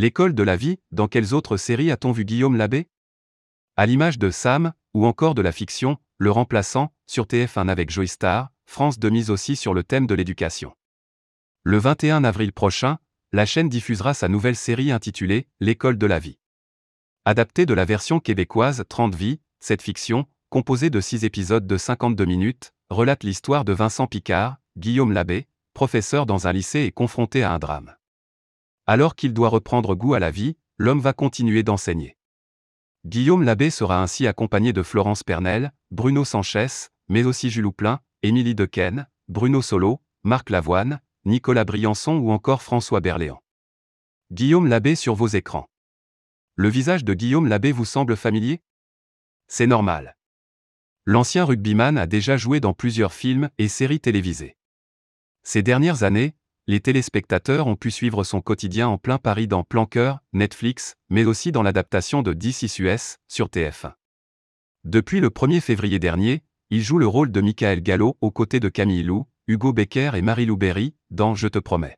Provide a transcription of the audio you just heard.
L'école de la vie, dans quelles autres séries a-t-on vu Guillaume Labbé? À l'image de Sam, ou encore de la fiction, Le Remplaçant, sur TF1 avec Joy Star, France 2 mise aussi sur le thème de l'éducation. Le 21 avril prochain, la chaîne diffusera sa nouvelle série intitulée L'école de la vie. Adaptée de la version québécoise 30 vies, cette fiction, composée de 6 épisodes de 52 minutes, relate l'histoire de Vincent Picard, Guillaume Labbé, professeur dans un lycée et confronté à un drame. Alors qu'il doit reprendre goût à la vie, l'homme va continuer d'enseigner. Guillaume Labbé sera ainsi accompagné de Florence Pernel, Bruno Sanches, mais aussi Jules Houplin, Émilie Dequesne, Bruno Solo, Marc Lavoine, Nicolas Briançon ou encore François Berléand. Guillaume Labbé sur vos écrans. Le visage de Guillaume Labbé vous semble familier? C'est normal. L'ancien rugbyman a déjà joué dans plusieurs films et séries télévisées. Ces dernières années, les téléspectateurs ont pu suivre son quotidien en plein Paris dans Planqueur, Netflix, mais aussi dans l'adaptation de DC US, sur TF1. Depuis le 1er février dernier, il joue le rôle de Michael Gallo aux côtés de Camille Lou, Hugo Becker et Marie-Lou Berry, dans Je te promets.